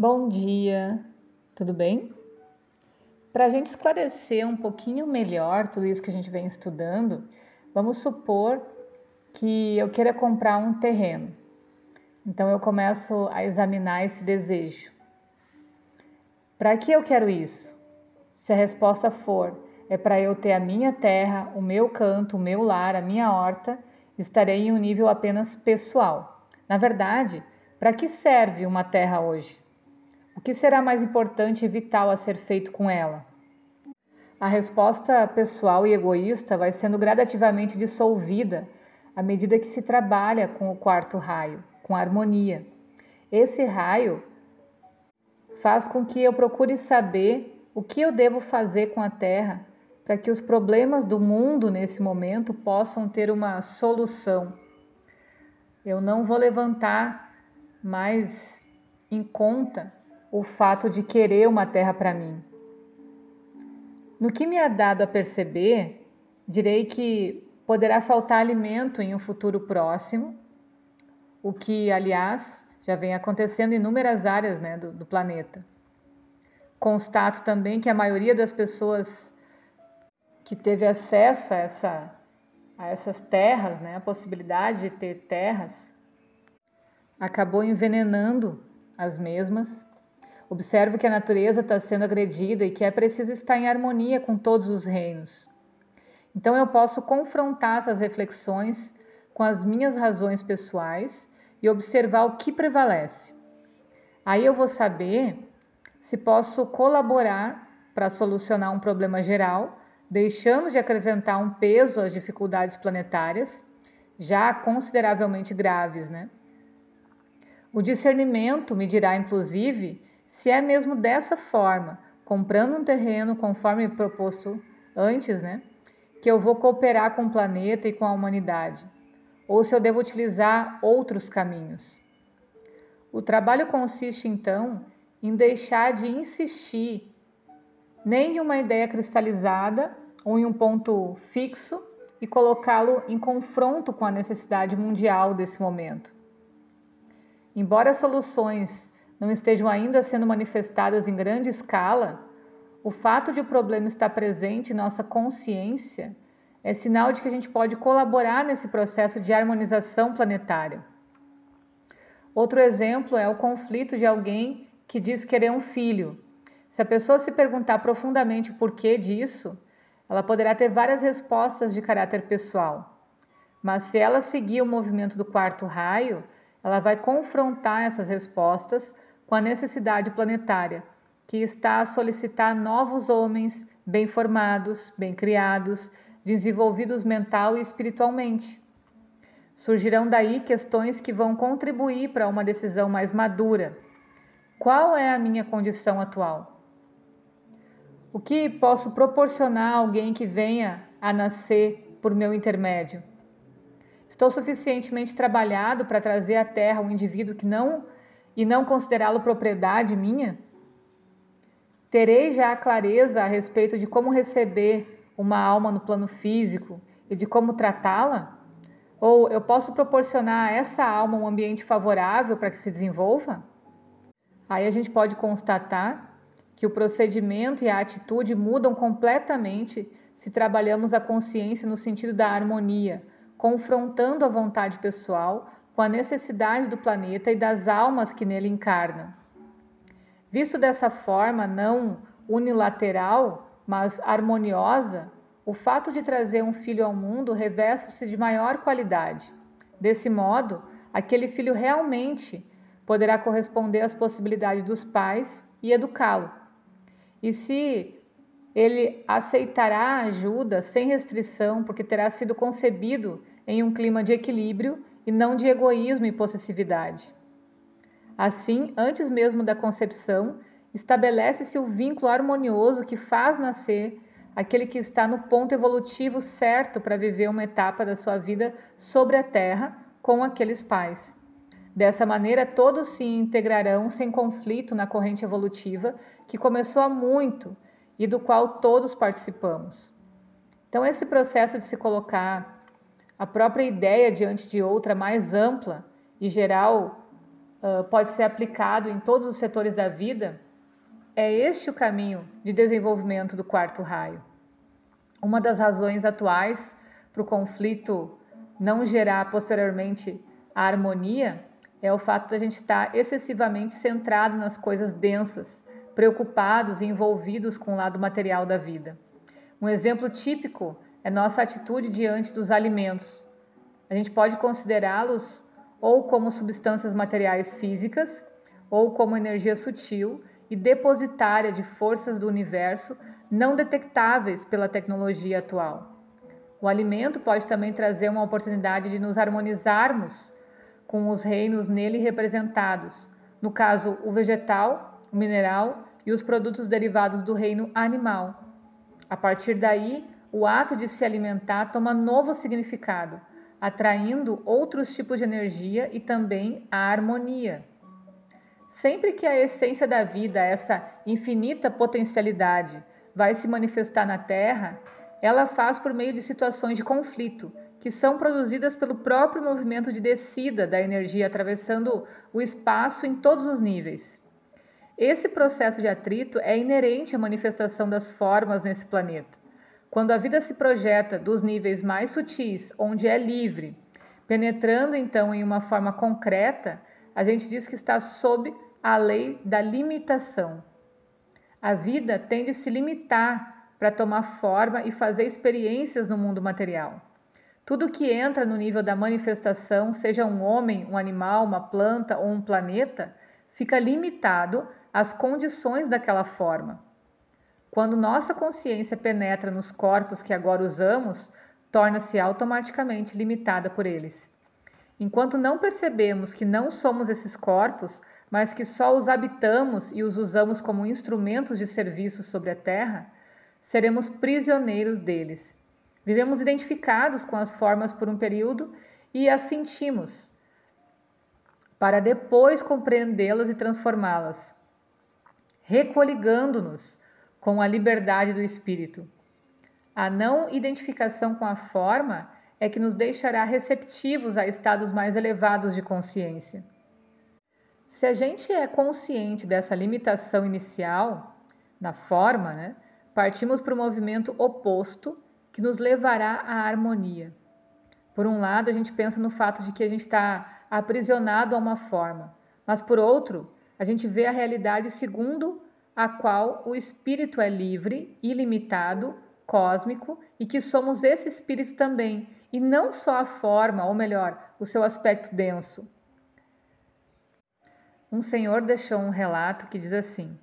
Bom dia, tudo bem? Para a gente esclarecer um pouquinho melhor tudo isso que a gente vem estudando, vamos supor que eu queira comprar um terreno. Então eu começo a examinar esse desejo. Para que eu quero isso? Se a resposta for é para eu ter a minha terra, o meu canto, o meu lar, a minha horta, estarei em um nível apenas pessoal. Na verdade, para que serve uma terra hoje? O que será mais importante e vital a ser feito com ela? A resposta pessoal e egoísta vai sendo gradativamente dissolvida à medida que se trabalha com o quarto raio, com harmonia. Esse raio faz com que eu procure saber o que eu devo fazer com a Terra para que os problemas do mundo nesse momento possam ter uma solução. Eu não vou levantar mais em conta o fato de querer uma terra para mim. No que me é dado a perceber, direi que poderá faltar alimento em um futuro próximo, o que, aliás, já vem acontecendo em inúmeras áreas né, do, do planeta. Constato também que a maioria das pessoas que teve acesso a, essa, a essas terras, né, a possibilidade de ter terras, acabou envenenando as mesmas Observo que a natureza está sendo agredida e que é preciso estar em harmonia com todos os reinos. Então eu posso confrontar essas reflexões com as minhas razões pessoais e observar o que prevalece. Aí eu vou saber se posso colaborar para solucionar um problema geral, deixando de acrescentar um peso às dificuldades planetárias, já consideravelmente graves, né? O discernimento me dirá, inclusive, se é mesmo dessa forma, comprando um terreno conforme proposto antes, né, que eu vou cooperar com o planeta e com a humanidade, ou se eu devo utilizar outros caminhos. O trabalho consiste então em deixar de insistir nem em uma ideia cristalizada ou em um ponto fixo e colocá-lo em confronto com a necessidade mundial desse momento. Embora soluções não estejam ainda sendo manifestadas em grande escala, o fato de o problema estar presente em nossa consciência é sinal de que a gente pode colaborar nesse processo de harmonização planetária. Outro exemplo é o conflito de alguém que diz querer um filho. Se a pessoa se perguntar profundamente o porquê disso, ela poderá ter várias respostas de caráter pessoal. Mas se ela seguir o movimento do quarto raio, ela vai confrontar essas respostas com a necessidade planetária, que está a solicitar novos homens bem formados, bem criados, desenvolvidos mental e espiritualmente. Surgirão daí questões que vão contribuir para uma decisão mais madura. Qual é a minha condição atual? O que posso proporcionar a alguém que venha a nascer por meu intermédio? Estou suficientemente trabalhado para trazer à Terra um indivíduo que não e não considerá-lo propriedade minha? Terei já a clareza a respeito de como receber uma alma no plano físico e de como tratá-la? Ou eu posso proporcionar a essa alma um ambiente favorável para que se desenvolva? Aí a gente pode constatar que o procedimento e a atitude mudam completamente se trabalhamos a consciência no sentido da harmonia, confrontando a vontade pessoal com a necessidade do planeta e das almas que nele encarnam. Visto dessa forma não unilateral, mas harmoniosa, o fato de trazer um filho ao mundo reveste-se de maior qualidade. Desse modo, aquele filho realmente poderá corresponder às possibilidades dos pais e educá-lo. E se ele aceitará a ajuda sem restrição, porque terá sido concebido em um clima de equilíbrio e não de egoísmo e possessividade. Assim, antes mesmo da concepção, estabelece-se o vínculo harmonioso que faz nascer aquele que está no ponto evolutivo certo para viver uma etapa da sua vida sobre a Terra com aqueles pais. Dessa maneira, todos se integrarão sem conflito na corrente evolutiva que começou há muito e do qual todos participamos. Então, esse processo de se colocar a própria ideia diante de outra mais ampla e geral uh, pode ser aplicado em todos os setores da vida, é este o caminho de desenvolvimento do quarto raio. Uma das razões atuais para o conflito não gerar posteriormente a harmonia é o fato da gente estar excessivamente centrado nas coisas densas, preocupados e envolvidos com o lado material da vida. Um exemplo típico é nossa atitude diante dos alimentos. A gente pode considerá-los ou como substâncias materiais físicas ou como energia sutil e depositária de forças do universo não detectáveis pela tecnologia atual. O alimento pode também trazer uma oportunidade de nos harmonizarmos com os reinos nele representados, no caso, o vegetal, o mineral e os produtos derivados do reino animal. A partir daí, o ato de se alimentar toma novo significado, atraindo outros tipos de energia e também a harmonia. Sempre que a essência da vida, essa infinita potencialidade, vai se manifestar na Terra, ela faz por meio de situações de conflito, que são produzidas pelo próprio movimento de descida da energia atravessando o espaço em todos os níveis. Esse processo de atrito é inerente à manifestação das formas nesse planeta. Quando a vida se projeta dos níveis mais sutis, onde é livre, penetrando então em uma forma concreta, a gente diz que está sob a lei da limitação. A vida tem de se limitar para tomar forma e fazer experiências no mundo material. Tudo que entra no nível da manifestação, seja um homem, um animal, uma planta ou um planeta, fica limitado às condições daquela forma. Quando nossa consciência penetra nos corpos que agora usamos, torna-se automaticamente limitada por eles. Enquanto não percebemos que não somos esses corpos, mas que só os habitamos e os usamos como instrumentos de serviço sobre a terra, seremos prisioneiros deles. Vivemos identificados com as formas por um período e as sentimos, para depois compreendê-las e transformá-las, recoligando-nos com a liberdade do espírito. A não identificação com a forma é que nos deixará receptivos a estados mais elevados de consciência. Se a gente é consciente dessa limitação inicial, na forma, né, partimos para o movimento oposto que nos levará à harmonia. Por um lado, a gente pensa no fato de que a gente está aprisionado a uma forma, mas por outro, a gente vê a realidade segundo a qual o espírito é livre, ilimitado, cósmico e que somos esse espírito também, e não só a forma, ou melhor, o seu aspecto denso. Um senhor deixou um relato que diz assim: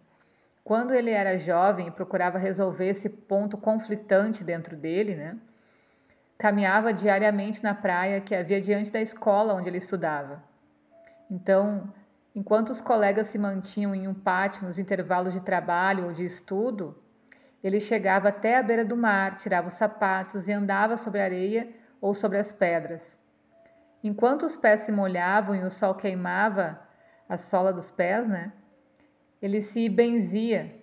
quando ele era jovem e procurava resolver esse ponto conflitante dentro dele, né? Caminhava diariamente na praia que havia diante da escola onde ele estudava. Então, enquanto os colegas se mantinham em um pátio nos intervalos de trabalho ou de estudo, ele chegava até a beira do mar, tirava os sapatos e andava sobre a areia ou sobre as pedras. Enquanto os pés se molhavam e o sol queimava a sola dos pés, né? Ele se benzia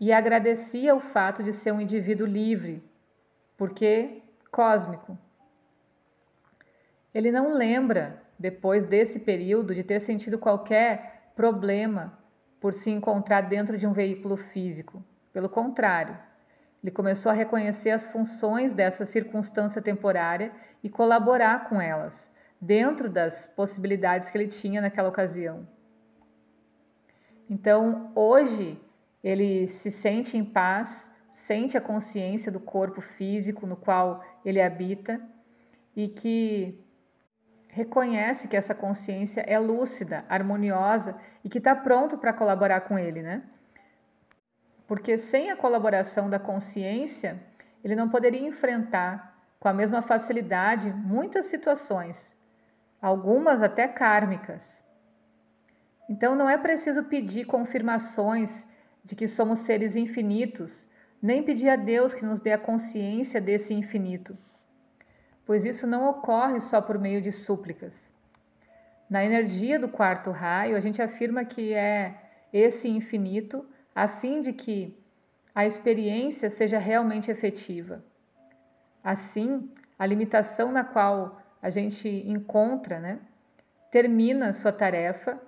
e agradecia o fato de ser um indivíduo livre, porque cósmico. Ele não lembra, depois desse período, de ter sentido qualquer problema por se encontrar dentro de um veículo físico. Pelo contrário, ele começou a reconhecer as funções dessa circunstância temporária e colaborar com elas, dentro das possibilidades que ele tinha naquela ocasião. Então, hoje, ele se sente em paz, sente a consciência do corpo físico no qual ele habita e que reconhece que essa consciência é lúcida, harmoniosa e que está pronto para colaborar com ele, né? porque sem a colaboração da consciência, ele não poderia enfrentar com a mesma facilidade muitas situações, algumas até kármicas. Então não é preciso pedir confirmações de que somos seres infinitos, nem pedir a Deus que nos dê a consciência desse infinito, pois isso não ocorre só por meio de súplicas. Na energia do quarto raio, a gente afirma que é esse infinito a fim de que a experiência seja realmente efetiva. Assim, a limitação na qual a gente encontra, né, termina sua tarefa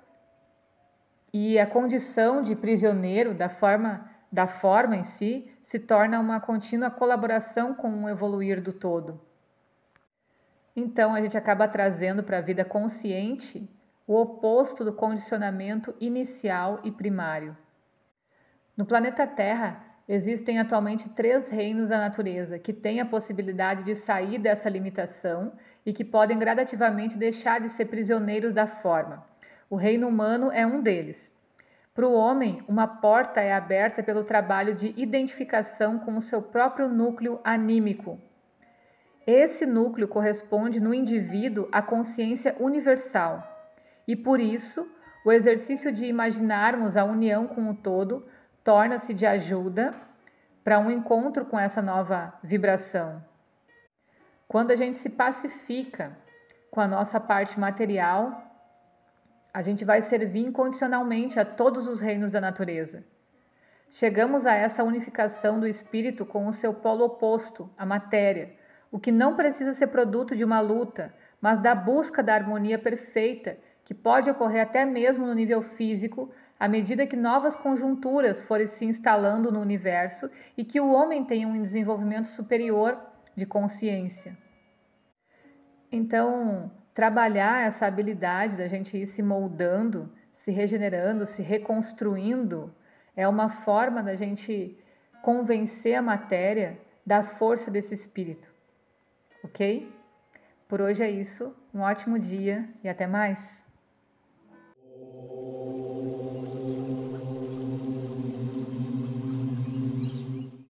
e a condição de prisioneiro da forma da forma em si se torna uma contínua colaboração com o evoluir do todo. Então a gente acaba trazendo para a vida consciente o oposto do condicionamento inicial e primário. No planeta Terra, existem atualmente três reinos da natureza que têm a possibilidade de sair dessa limitação e que podem gradativamente deixar de ser prisioneiros da forma. O reino humano é um deles. Para o homem, uma porta é aberta pelo trabalho de identificação com o seu próprio núcleo anímico. Esse núcleo corresponde no indivíduo à consciência universal. E por isso, o exercício de imaginarmos a união com o todo torna-se de ajuda para um encontro com essa nova vibração. Quando a gente se pacifica com a nossa parte material, a gente vai servir incondicionalmente a todos os reinos da natureza. Chegamos a essa unificação do espírito com o seu polo oposto, a matéria, o que não precisa ser produto de uma luta, mas da busca da harmonia perfeita, que pode ocorrer até mesmo no nível físico, à medida que novas conjunturas forem se instalando no universo e que o homem tenha um desenvolvimento superior de consciência. Então, trabalhar essa habilidade da gente ir se moldando, se regenerando, se reconstruindo, é uma forma da gente convencer a matéria da força desse espírito. Ok? Por hoje é isso. Um ótimo dia e até mais!